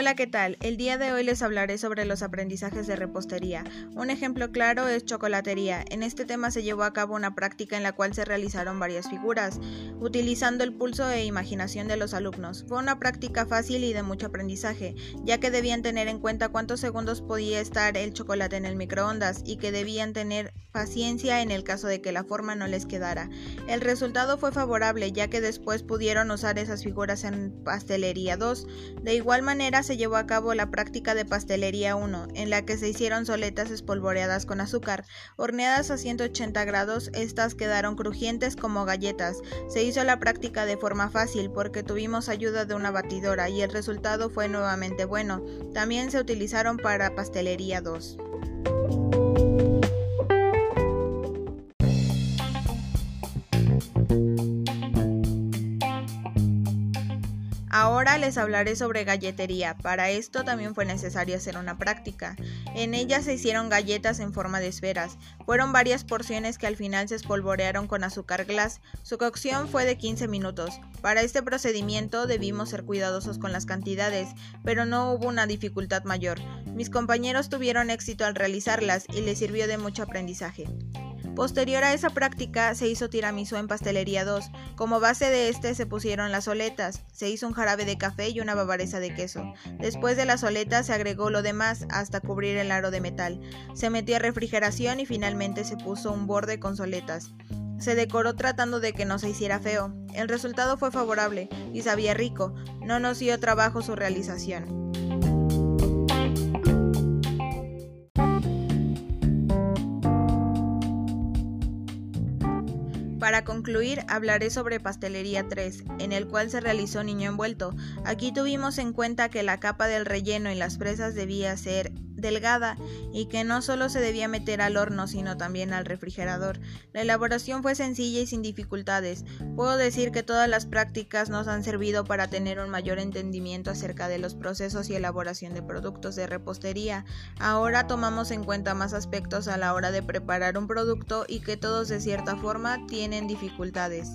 Hola, ¿qué tal? El día de hoy les hablaré sobre los aprendizajes de repostería. Un ejemplo claro es chocolatería. En este tema se llevó a cabo una práctica en la cual se realizaron varias figuras, utilizando el pulso e imaginación de los alumnos. Fue una práctica fácil y de mucho aprendizaje, ya que debían tener en cuenta cuántos segundos podía estar el chocolate en el microondas y que debían tener paciencia en el caso de que la forma no les quedara. El resultado fue favorable, ya que después pudieron usar esas figuras en pastelería 2. De igual manera, se llevó a cabo la práctica de pastelería 1, en la que se hicieron soletas espolvoreadas con azúcar. Horneadas a 180 grados, estas quedaron crujientes como galletas. Se hizo la práctica de forma fácil porque tuvimos ayuda de una batidora y el resultado fue nuevamente bueno. También se utilizaron para pastelería 2. Ahora les hablaré sobre galletería. Para esto también fue necesario hacer una práctica. En ella se hicieron galletas en forma de esferas. Fueron varias porciones que al final se espolvorearon con azúcar glass. Su cocción fue de 15 minutos. Para este procedimiento debimos ser cuidadosos con las cantidades, pero no hubo una dificultad mayor. Mis compañeros tuvieron éxito al realizarlas y les sirvió de mucho aprendizaje. Posterior a esa práctica se hizo tiramisú en pastelería 2. Como base de este se pusieron las soletas, se hizo un jarabe de café y una bavaresa de queso. Después de las soletas se agregó lo demás hasta cubrir el aro de metal. Se metió a refrigeración y finalmente se puso un borde con soletas. Se decoró tratando de que no se hiciera feo. El resultado fue favorable y sabía rico. No nos dio trabajo su realización. Para concluir, hablaré sobre Pastelería 3, en el cual se realizó niño envuelto. Aquí tuvimos en cuenta que la capa del relleno y las fresas debía ser delgada y que no solo se debía meter al horno sino también al refrigerador. La elaboración fue sencilla y sin dificultades. Puedo decir que todas las prácticas nos han servido para tener un mayor entendimiento acerca de los procesos y elaboración de productos de repostería. Ahora tomamos en cuenta más aspectos a la hora de preparar un producto y que todos de cierta forma tienen dificultades.